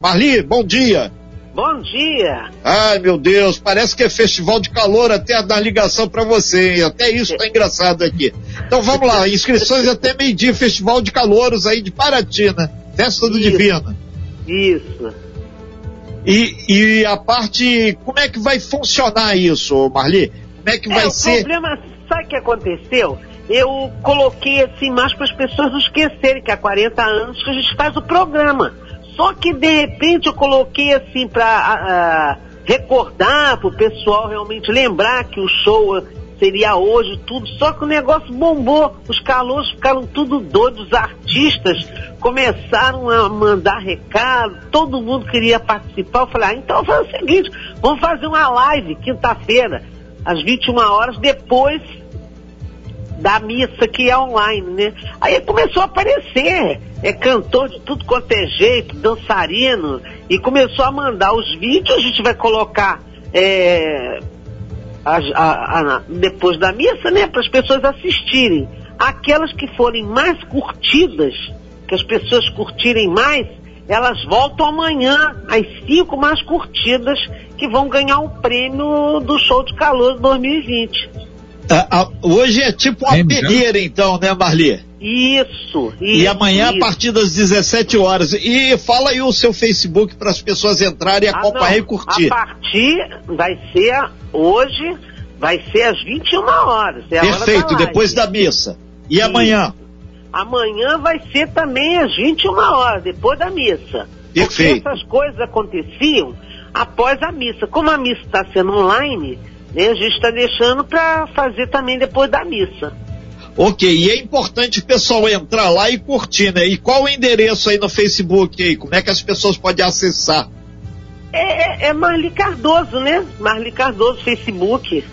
Marli, bom dia. Bom dia. Ai, meu Deus, parece que é festival de calor até na ligação para você, hein? Até isso tá engraçado aqui. Então vamos lá, inscrições até meio-dia, festival de calouros aí de Paraty, né? Festa do Isso. Divino. Isso. E, e a parte, como é que vai funcionar isso, Marli? Como é que vai é, ser? O problema, sabe o que aconteceu? Eu coloquei assim mais para as pessoas não esquecerem que há 40 anos que a gente faz o programa. Só que de repente eu coloquei assim para recordar, para o pessoal realmente lembrar que o show seria hoje, tudo. Só que o negócio bombou. Os calores ficaram tudo doidos. Os artistas começaram a mandar recado. Todo mundo queria participar. Eu falei, ah, então faz o seguinte, vamos fazer uma live quinta-feira, às 21 horas, depois da missa que é online, né? Aí começou a aparecer, é cantor de tudo quanto é jeito, dançarino, e começou a mandar os vídeos, a gente vai colocar é, a, a, a, depois da missa, né, para as pessoas assistirem. Aquelas que forem mais curtidas, que as pessoas curtirem mais, elas voltam amanhã, as cinco mais curtidas, que vão ganhar o prêmio do show de calor 2020. Ah, ah, hoje é tipo uma peneira, então, né, Marli? Isso, isso. E amanhã, isso. a partir das 17 horas. E fala aí o seu Facebook para as pessoas entrarem, Ah, acompanhar não. e curtir. A partir, vai ser hoje, vai ser às 21 horas. É a hora Perfeito, da depois da missa. E Isso. amanhã? Amanhã vai ser também às 21 horas, depois da missa. Perfeito. Porque essas coisas aconteciam após a missa. Como a missa está sendo online, né, a gente está deixando para fazer também depois da missa. Ok, e é importante o pessoal entrar lá e curtir, né? E qual o endereço aí no Facebook aí? Como é que as pessoas podem acessar? É, é, é Marli Cardoso, né? Marli Cardoso, Facebook.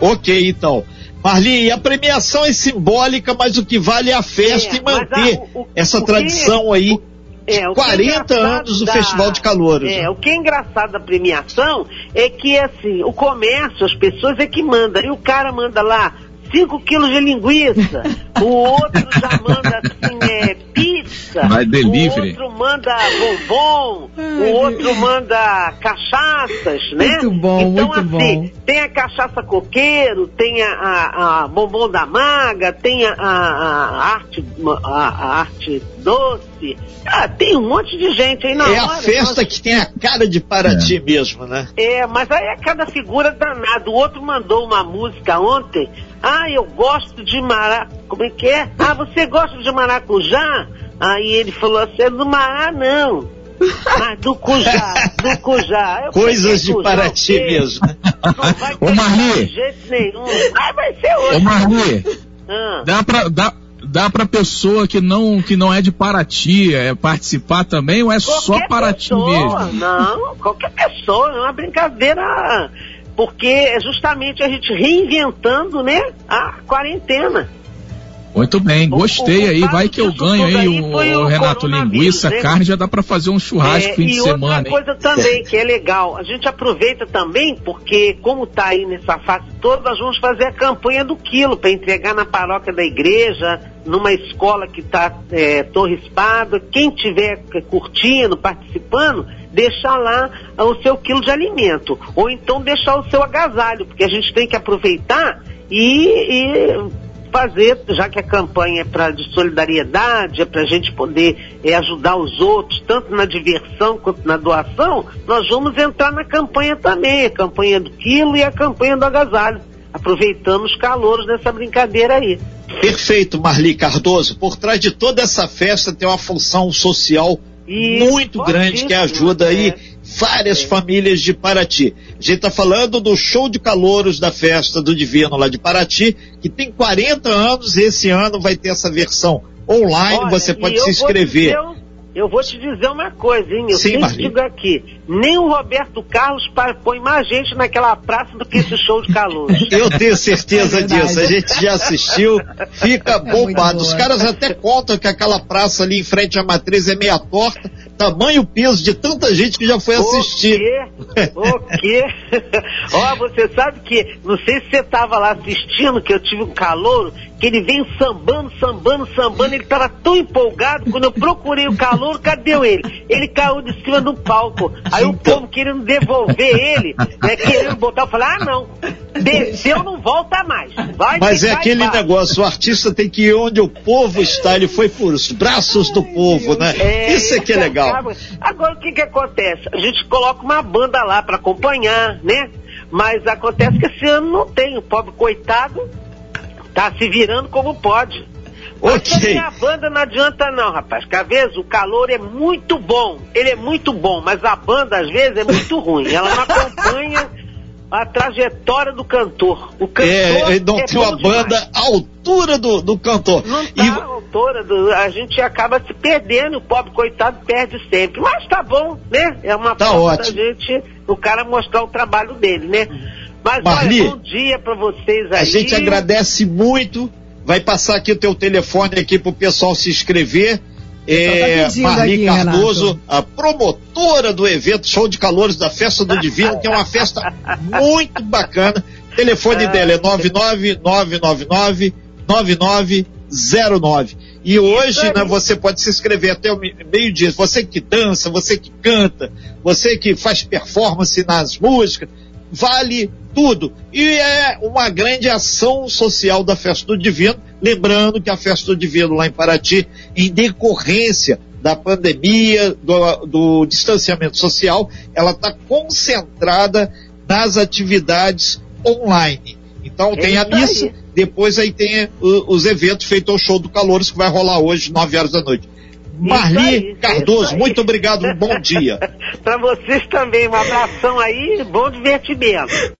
Ok, então. Marli, a premiação é simbólica, mas o que vale é a festa É, e manter a- o- essa o que- tradição aí. É, o que é 40 engraçado anos do da- Festival de Calouros. É, né? o que é engraçado da premiação é que, assim, o comércio, as pessoas é que manda. E o cara manda lá 5 quilos de linguiça, o outro já manda, assim, é, pizza, Vai delivery. o outro manda bombom, o outro manda cachaças, né? Muito bom, então, muito assim, bom. tem a cachaça coqueiro, tem a, a- a bombom da maga, tem a, a- a arte, a, a arte doce. Ah, tem um monte de gente aí na É a hora. festa nós- que tem a cara de Paraty mesmo, né? É, mas aí é cada figura danada. O outro mandou uma música ontem. Ah, eu gosto de mará. Como é que é? Ah, você gosta de maracujá? Aí ele falou assim, é do mará não. Mas do cujá, do cujá. Eu Coisas "Que de cujá, Paraty mesmo. Não vai Ô, pegar Marli. de jeito nenhum. Ah, vai ser hoje. Ô Marli, Ah. dá pra, dá, dá pra pessoa que não, que não é de Paraty é, participar também ou é só Qualquer Paraty pessoa, mesmo? Não, qualquer pessoa, é uma brincadeira. Porque é justamente a gente reinventando, né, a quarentena. Muito bem, gostei aí, vai que eu ganho aí, o, o Renato, linguiça, né? carne, já dá pra fazer um churrasco É, fim de e semana, outra hein? coisa também que é legal, a gente aproveita também, porque como está aí nessa fase toda, nós vamos fazer a campanha do quilo para entregar na paróquia da igreja, numa escola que está é, Torre Espada. Quem tiver curtindo, participando, deixar lá ah, o seu quilo de alimento. Ou então deixar o seu agasalho, porque a gente tem que aproveitar e- e fazer, já que a campanha é pra, de solidariedade, é para a gente poder é, ajudar os outros, tanto na diversão quanto na doação, nós vamos entrar na campanha também, a campanha do quilo e a campanha do agasalho, aproveitando os calouros dessa brincadeira aí. Perfeito, Marli Cardoso. Por trás de toda essa festa tem uma função social E muito grande que ajuda aí é. Várias famílias de Paraty. A gente está falando do show de calouros da festa do Divino lá de Paraty, que tem 40 anos e esse ano vai ter essa versão online, Olha, você pode se vou inscrever. dizer Eu vou te dizer uma coisa, hein? Eu Sim, sempre Marli. digo aqui, nem o Roberto Carlos põe mais gente naquela praça do que esse show de calouros. Eu tenho certeza É disso. A gente já assistiu, fica muito bombado. Os caras até contam que aquela praça ali em frente à matriz é meia torta, tamanho peso de tanta gente que já foi assistir. O quê? O quê? Ó, você sabe que, não sei se você estava lá assistindo, que eu tive um calor, que ele veio sambando, sambando, sambando, ele estava tão empolgado, quando eu procurei o calor, cadê ele? Ele caiu de cima do palco. Aí o povo querendo devolver ele, né, querendo botar, eu falei, ah não, desceu, não volta mais. Vai Mas é aquele negócio, o artista tem que ir onde o povo está, ele foi por os braços do povo, né? É, Isso é que é legal. Acaba. Agora o que que acontece? A gente coloca uma banda lá para acompanhar, né? Mas acontece que esse ano não tem, o pobre coitado tá se virando como pode. Ok. a banda não adianta não, rapaz, que às vezes o calor é muito bom, ele é muito bom, mas a banda às vezes é muito ruim, ela não acompanha a trajetória do cantor. O cantor é, não é tem uma banda à altura do, do cantor. Não tá e... à altura, do, a gente acaba se perdendo, o pobre coitado perde sempre. Mas tá bom, né? É uma tá forma da gente, o cara mostrar o trabalho dele, né? Mas Marli, olha, bom dia para vocês aí. A gente agradece muito. Vai passar aqui o teu telefone aqui pro pessoal se inscrever. É, tá Marli aqui, Cardoso, Renato. a promotora do evento Show de Calores da Festa do Divino, que é uma festa muito bacana. O telefone dela é 99999 9909. E hoje, né, você pode se inscrever até o meio-dia. Você que dança, você que canta, você que faz performance nas músicas, vale tudo. E é uma grande ação social da Festa do Divino, lembrando que a Festa do Divino lá em Paraty, em decorrência da pandemia, do, do distanciamento social, ela está concentrada nas atividades online. Então tem a missa, depois aí tem os eventos feitos ao show do Calores que vai rolar hoje, 9 horas da noite. Marli Cardoso, muito obrigado, um bom dia. Para vocês também, um abração aí, bom divertimento.